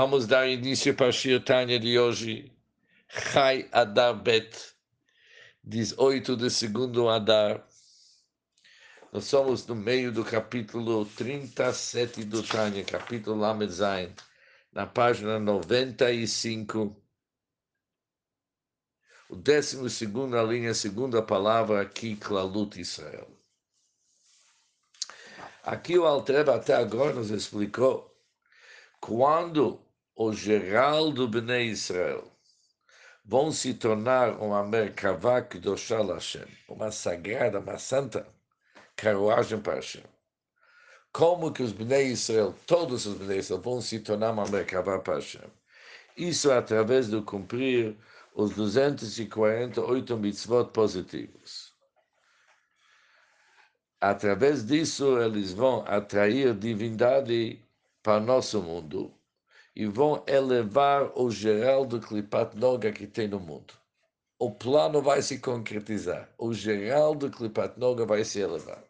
Vamos dar início para a Shirtanya de hoje. Chai Adar Bet, 18 de segundo Adar. Nós somos no meio do capítulo 37 do Tânia, capítulo Lamed Zain, na página 95. O décimo segundo a linha, segunda palavra aqui, Klalut Israel. Aqui o Altreba até agora nos explicou quando o geral do Bnei Israel vão se tornar uma Merkavá Kedoshá Hashem, uma sagrada, uma santa carruagem para Hashem. Como que os Bnei Israel, todos os Bnei Israel, vão se tornar uma Merkavá para Hashem? Isso através de cumprir os 248 mitzvot positivos. Através disso, eles vão atrair divindade para nosso mundo e vão elevar o geral do Klipat Noga que tem no mundo. O plano vai se concretizar. O geral do Klipat Noga vai se elevar.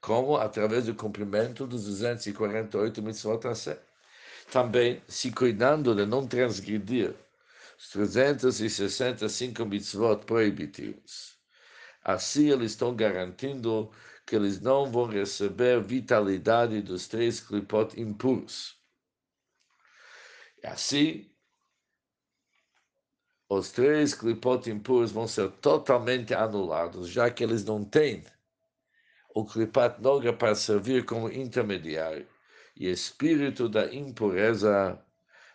Como? Através do cumprimento dos 248 mitzvot Também se cuidando de não transgredir os 365 mitzvot proibitivos. Assim, eles estão garantindo que eles não vão receber vitalidade dos três clipot impuros. E assim, os três clipot impuros vão ser totalmente anulados, já que eles não têm o clipat noga para servir como intermediário. E o espírito da impureza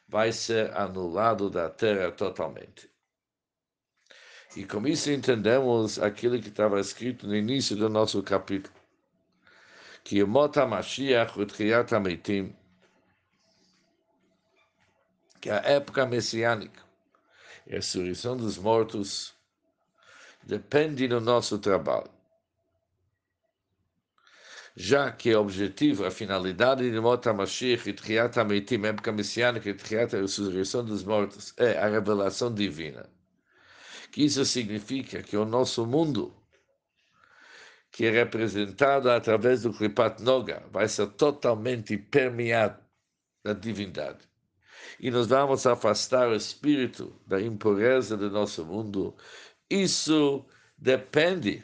vai ser anulado da terra totalmente. E com isso entendemos aquilo que estava escrito no início do nosso capítulo. Que o Mota Mashiach Utchiyat Amitim, que a época messiânica, a ressurreição dos mortos, depende do nosso trabalho. Já que o objetivo, a finalidade de Mota Mashiach e Tchiat Amitim, época messiânica e Tchiat, a ressurreição dos mortos, é a revelação divina que isso significa que o nosso mundo, que é representado através do Kripat Noga, vai ser totalmente permeado da divindade. E nós vamos afastar o espírito da impureza do nosso mundo. Isso depende.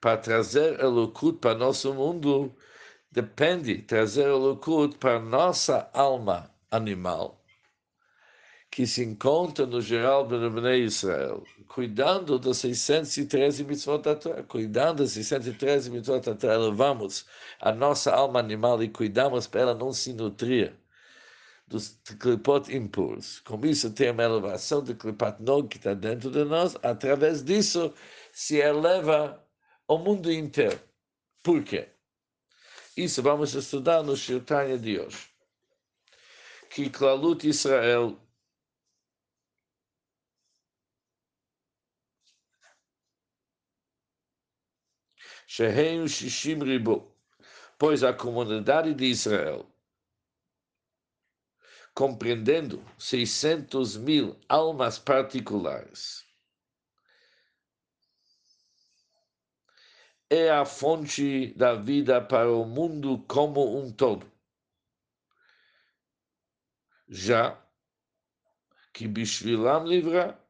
Para trazer o Lukut para nosso mundo, depende trazer o Lukut para nossa alma animal que se encontra no geral do Bnei Israel, cuidando dos 613 mitzvot da Torá, cuidando dos 613 mitzvot da levamos a nossa alma animal e cuidamos para ela não se nutrir dos clipot impuros. Com isso tem uma elevação do clipat nog que está dentro de nós, através disso se eleva o mundo inteiro. Por quê? Isso vamos estudar no Shirtanya de hoje. Que Klalut Israel Sheheim Shishim Ribo, pois a comunidade de Israel, compreendendo 600 mil almas particulares, é a fonte da vida para o mundo como um todo. Já que Bishvilam livra,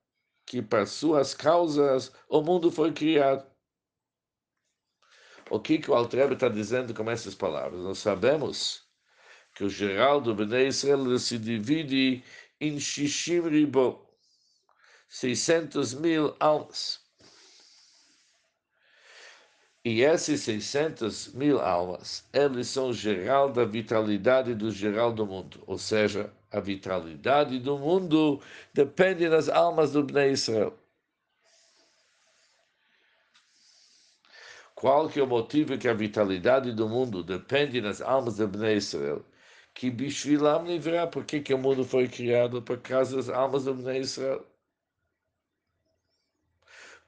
que para suas causas o mundo foi criado. O que, que o Altrebe está dizendo com essas palavras? Nós sabemos que o geral do Bnei Israel se divide em Shishim Ribo, 600 mil almas. E esses 600 mil almas, eles são o geral da vitalidade do geral do mundo. Ou seja, a vitalidade do mundo depende das almas do Bnei Israel. Qual que é o motivo que a vitalidade do mundo depende das almas de Bnei Israel? Que Bishvilam livrar, por que, o mundo foi criado? Causa das almas de Bnei Israel.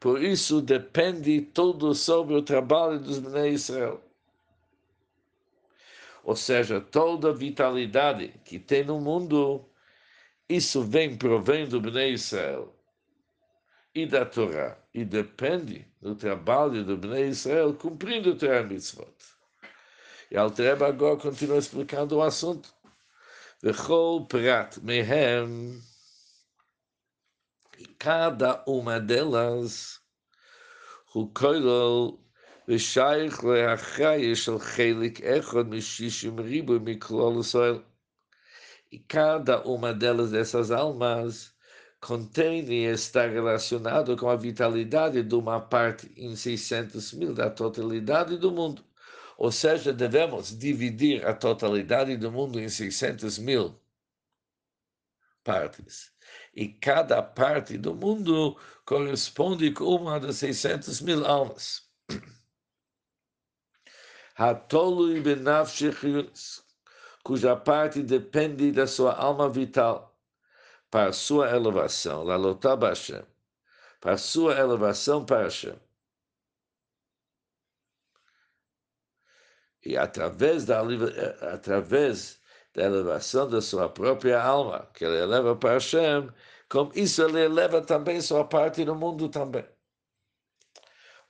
Por isso depende tudo sobre o trabalho dos Bnei Israel. Ou seja, toda a vitalidade que tem no mundo, isso vem provém do Bnei Israel e da Torá, e depende do trabalho do Bnei Israel cumprindo o Torá Mitzvot. E Altreba agora continua explicando o assunto. Vechol prat mehem, cada uma delas, o koilol ושייך להחיה של חלק אחד משישים ריבוי מכלול ישראל. E cada uma delas, dessas almas, contém e está relacionado com a vitalidade de uma parte em 600 mil da totalidade do mundo. Ou seja, devemos dividir a totalidade do mundo em 600 mil partes. E cada parte do mundo corresponde com uma das 600 mil almas. Hatolui benafshich cuja parte depende da sua alma vital para sua elevação, la Hashem, para sua elevação para Hashem. E através da, através da elevação da sua própria alma, que ele eleva para Hashem, com isso ele eleva também sua parte no mundo também.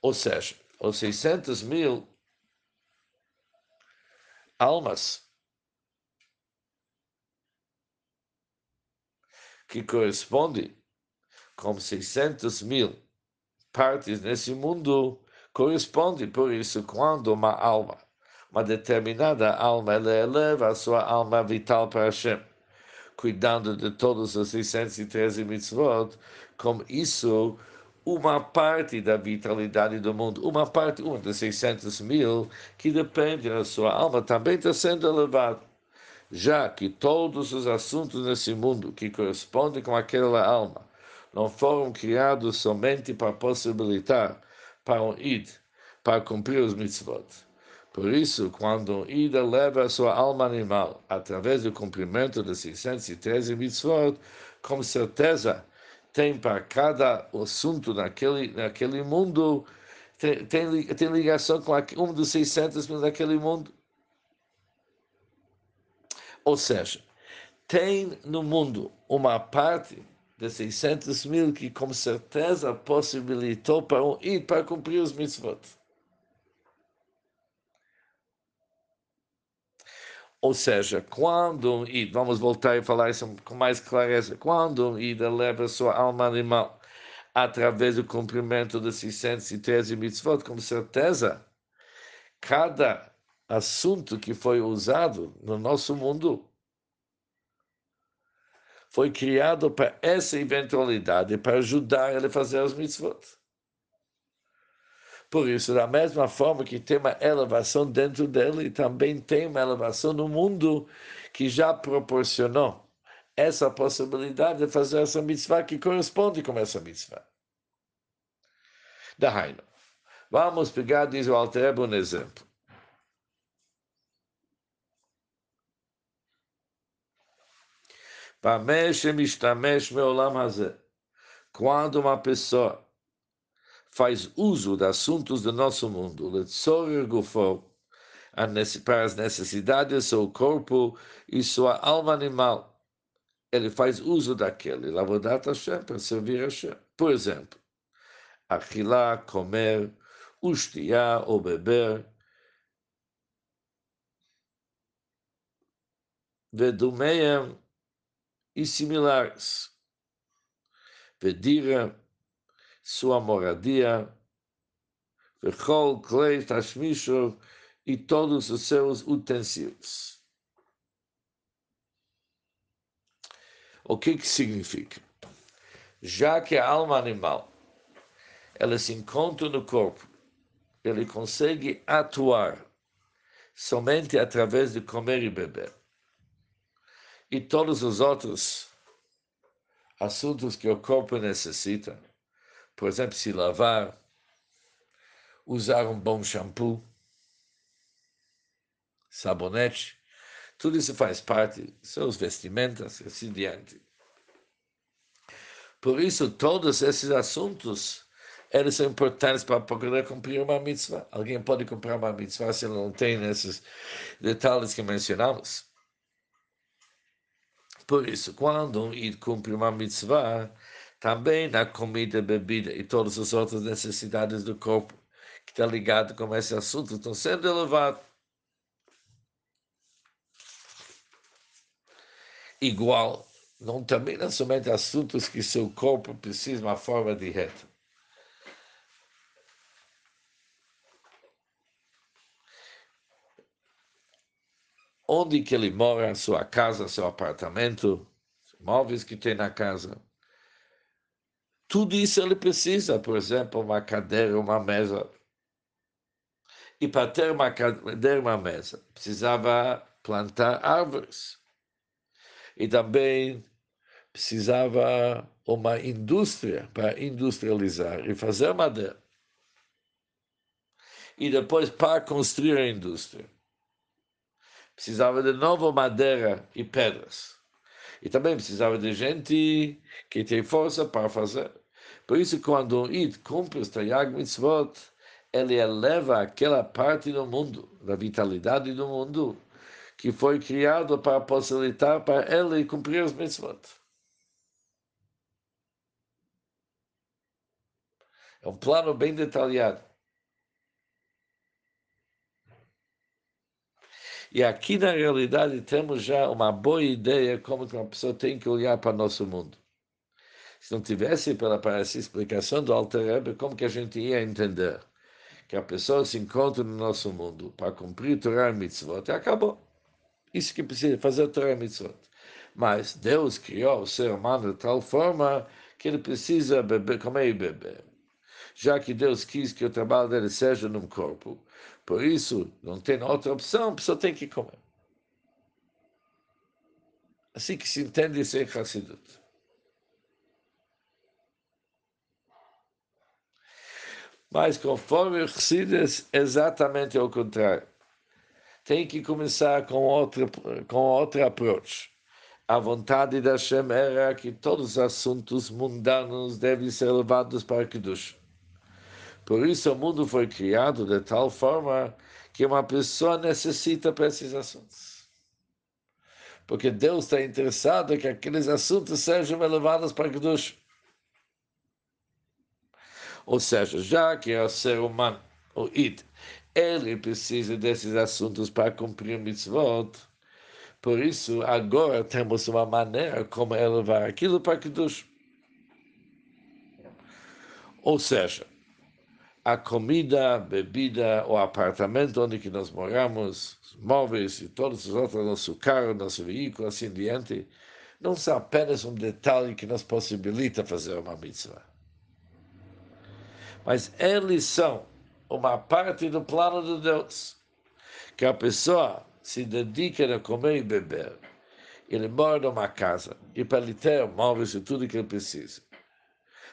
Ou seja, os 600 mil almas que corresponde com 600 mil partes nesse mundo, corresponde, por isso, quando uma alma, uma determinada alma, ela eleva a sua alma vital para Hashem, cuidando de todos os 613 mitzvot, com isso, uma parte da vitalidade do mundo, uma parte, uma das 600 mil, que depende da sua alma, também está sendo elevada. Já que todos os assuntos nesse mundo que correspondem com aquela alma não foram criados somente para possibilitar para um id, para cumprir os mitzvot. Por isso, quando um id leva sua alma animal através do cumprimento dos 613 mitzvot, com certeza tem para cada assunto naquele, naquele mundo, tem, tem, tem ligação com um dos 600 mil daquele mundo. Ou seja, tem no mundo uma parte de 600 mil que com certeza possibilitou para um ir para cumprir os mitzvot. Ou seja, quando id, vamos voltar e falar isso com mais clareza, quando um id eleva sua alma animal através do cumprimento de 613 mitzvot, com certeza, cada assunto que foi usado no nosso mundo foi criado para essa eventualidade, para ajudar ele a fazer os mitzvot. Por isso, da mesma forma que tem uma elevação dentro dele, também tem uma elevação no mundo que já proporcionou essa possibilidade de fazer essa mitzvah que corresponde com essa mitzvah. Dahainu. Vamos pegar, diz o Alter um exemplo. Quando uma pessoa faz uso de assuntos do nosso mundo, para as necessidades do seu corpo e sua alma animal. Ele faz uso daquele, lavodat Hashem, para servir Hashem. Por exemplo, achilá, comer, ustiá ou beber, vedumeiam e similares. Vedira, sua moradia, Vechol Klei Tashmishov e todos os seus utensílios. O que que significa? Já que a alma animal ela se encontra no corpo, ele consegue atuar somente através de comer e beber. E todos os outros assuntos que o corpo necessita, por exemplo, se lavar, usar um bom shampoo, sabonete, tudo isso faz parte, seus vestimentas e assim diante. Por isso, todos esses assuntos, eles são importantes para poder cumprir uma mitzvah. Alguém pode cumprir uma mitzvah se não tem esses detalhes que mencionamos. Por isso, quando um ir cumpre uma mitzvah, também na comida, bebida e todas as outras necessidades do corpo que está ligado com esse assunto estão sendo elevados. igual, não não somente assuntos que seu corpo precisa de uma forma direta. Onde que ele mora, sua casa, seu apartamento, móveis que tem na casa. Tudo isso ele precisa, por exemplo, uma cadeira, uma mesa. E para ter uma cadeira, uma mesa, precisava plantar árvores. E também precisava uma indústria para industrializar e fazer madeira. E depois para construir a indústria. Precisava de novo madeira e pedras. E também precisava de gente que tem força para fazer. Por isso, quando um Id cumpre os Tayag Mitzvot, ele eleva aquela parte do mundo, da vitalidade do mundo, que foi criado para possibilitar para ele cumprir os mitzvot. É um plano bem detalhado. E aqui, na realidade, temos já uma boa ideia como uma pessoa tem que olhar para o nosso mundo. Se não tivesse pela essa explicação do Alter Rebbe, como que a gente ia entender que a pessoa se encontra no nosso mundo para cumprir Torah e Mitzvot e acabou. Isso que precisa fazer Torah e Mitzvot. Mas Deus criou o ser humano de tal forma que ele precisa beber, comer e beber. Já que Deus quis que o trabalho dele seja num corpo, por isso, não tem outra opção, a pessoa tem que comer. Assim que se entende isso em Hassidut. Mas conforme o Chassidus, exatamente ao contrário. Tem que começar com outro, com outro approach. A vontade da Hashem era que todos os assuntos mundanos devem ser levados para Kiddush. Por isso o mundo foi criado de tal forma que uma pessoa necessita para esses assuntos. Porque Deus está interessado que aqueles assuntos sejam levados para Kedush. Ou seja, já que é o ser humano, o Id, ele precisa desses assuntos para cumprir o mitzvot, por isso agora temos uma maneira como elevar aquilo para Kedush. Ou seja, a comida, bebida, o apartamento onde que nós moramos, os móveis e todos os outros, nosso carro, nosso veículo, assim diante, não são apenas um detalhe que nos possibilita fazer uma mitzvah. Mas eles são uma parte do plano de Deus, que a pessoa se dedica a comer e beber. Ele mora numa casa, e para ele ter móveis e tudo que ele precisa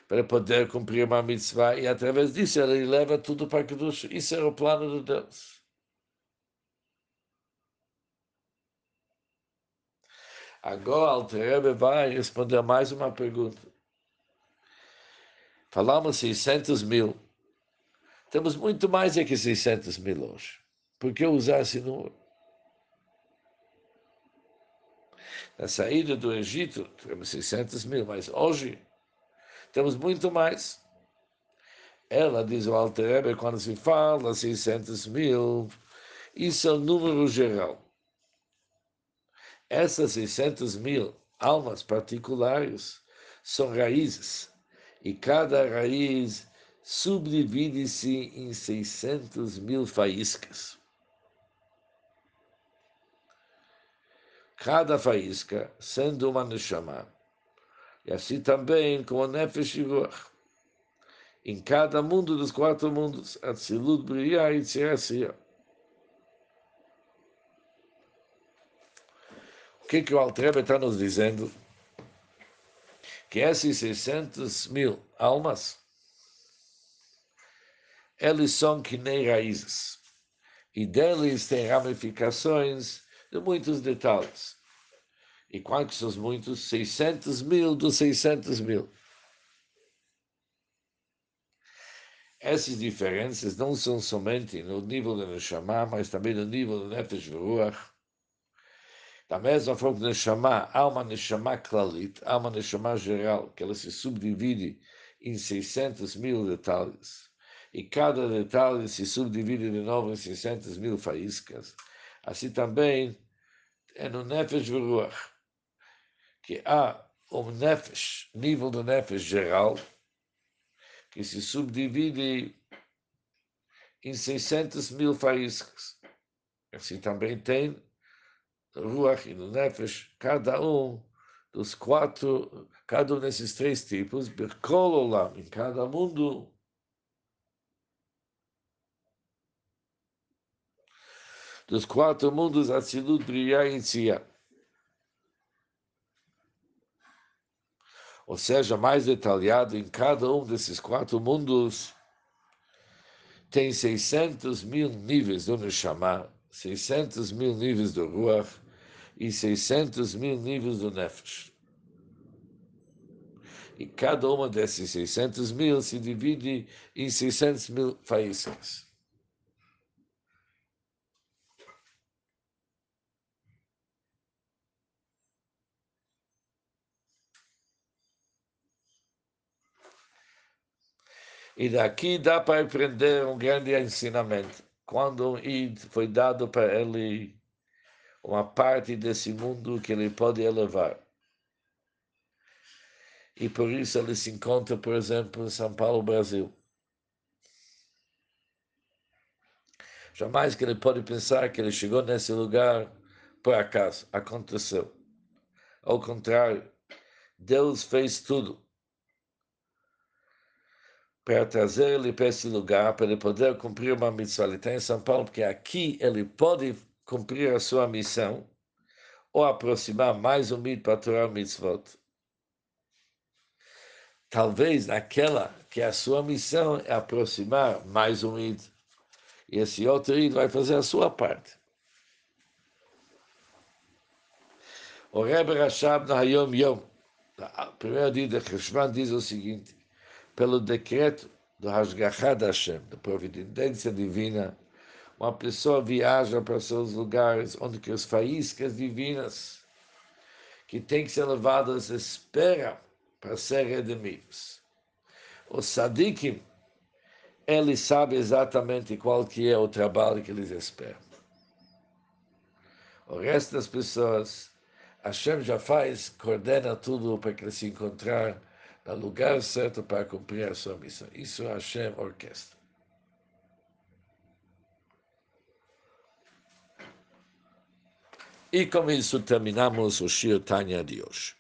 para poder cumprir uma mitzvah, e através disso ele leva tudo para Kedush. Isso era o plano de Deus. Agora, Alter vai responder mais uma pergunta. Falamos 600 mil. Temos muito mais do que 600 mil hoje. Por que usar esse número? Na saída do Egito, temos 600 mil, mas hoje temos muito mais. Ela, diz o Alter Rebbe, quando se fala 600 mil, isso é o número geral. Essas 600 mil almas particulares são raízes, e cada raiz subdivide-se em 600 mil faíscas. Cada faísca sendo uma neshama, e assim também com o Nefesh Ruach. Em cada mundo dos quatro mundos, Atzilut, Briah e Tzirasiya. O que, que o Altrebe está nos dizendo? Que esses 600 mil almas, eles são que nem raízes. E deles tem ramificações de muitos detalhes. E quantos são muitos? 600 mil dos 600 mil. Essas diferenças não são somente no nível do Neshama, mas também no nível do Nefesh Veruach. Da mesma forma que Neshama, há uma Neshama Klalit, há uma Neshama geral, que ela se subdivide em 600 mil detalhes. E cada detalhe se subdivide de novo em 600 mil faíscas. Assim também é no Nefesh Veruach que há um nefesh, nível do nefesh geral, que se subdivide em 600 mil faíscas. Assim também tem Ruach e Nefesh, cada um dos quatro, cada um desses três tipos, Berkol Olam, em cada mundo, dos quatro mundos, Atzilut, Briah e Tzia. Ou seja, mais detalhado, em cada um desses quatro mundos, tem 600 mil níveis do Neshama, 600 mil níveis do Ruach e 600 mil níveis do Nefesh. E cada uma desses 600 mil se divide em 600 mil faíscas. E daqui dá para aprender um grande ensinamento. Quando um Id foi dado para ele uma parte desse mundo que ele pode elevar. E por isso ele se encontra, por exemplo, em São Paulo, Brasil. Jamais que ele pode pensar que ele chegou nesse lugar por acaso. Aconteceu. Ao contrário, Deus fez tudo para trazer ele para esse lugar, para ele poder cumprir uma missão. Ele está em São Paulo, porque aqui ele pode cumprir a sua missão ou aproximar mais um mito para Torah mitzvot. Talvez naquela que a sua missão é aproximar mais um mito. E esse outro ídolo vai fazer a sua parte. O Rebbe Rashab na Hayom Yom, primeiro dia de Heshvan, diz o seguinte, pelo decreto do Hashgachad Hashem, da providência divina, uma pessoa viaja para seus lugares onde que as faíscas divinas que têm que ser levadas esperam para ser redimidos. Os sadikim, eles sabem exatamente qual que é o trabalho que eles esperam. O resto das pessoas, Hashem já faz, coordena tudo para que eles se encontrem no lugar certo para cumprir a sua missão. Isso Hashem orquestra. E com isso terminamos o Shir Tanya de hoje.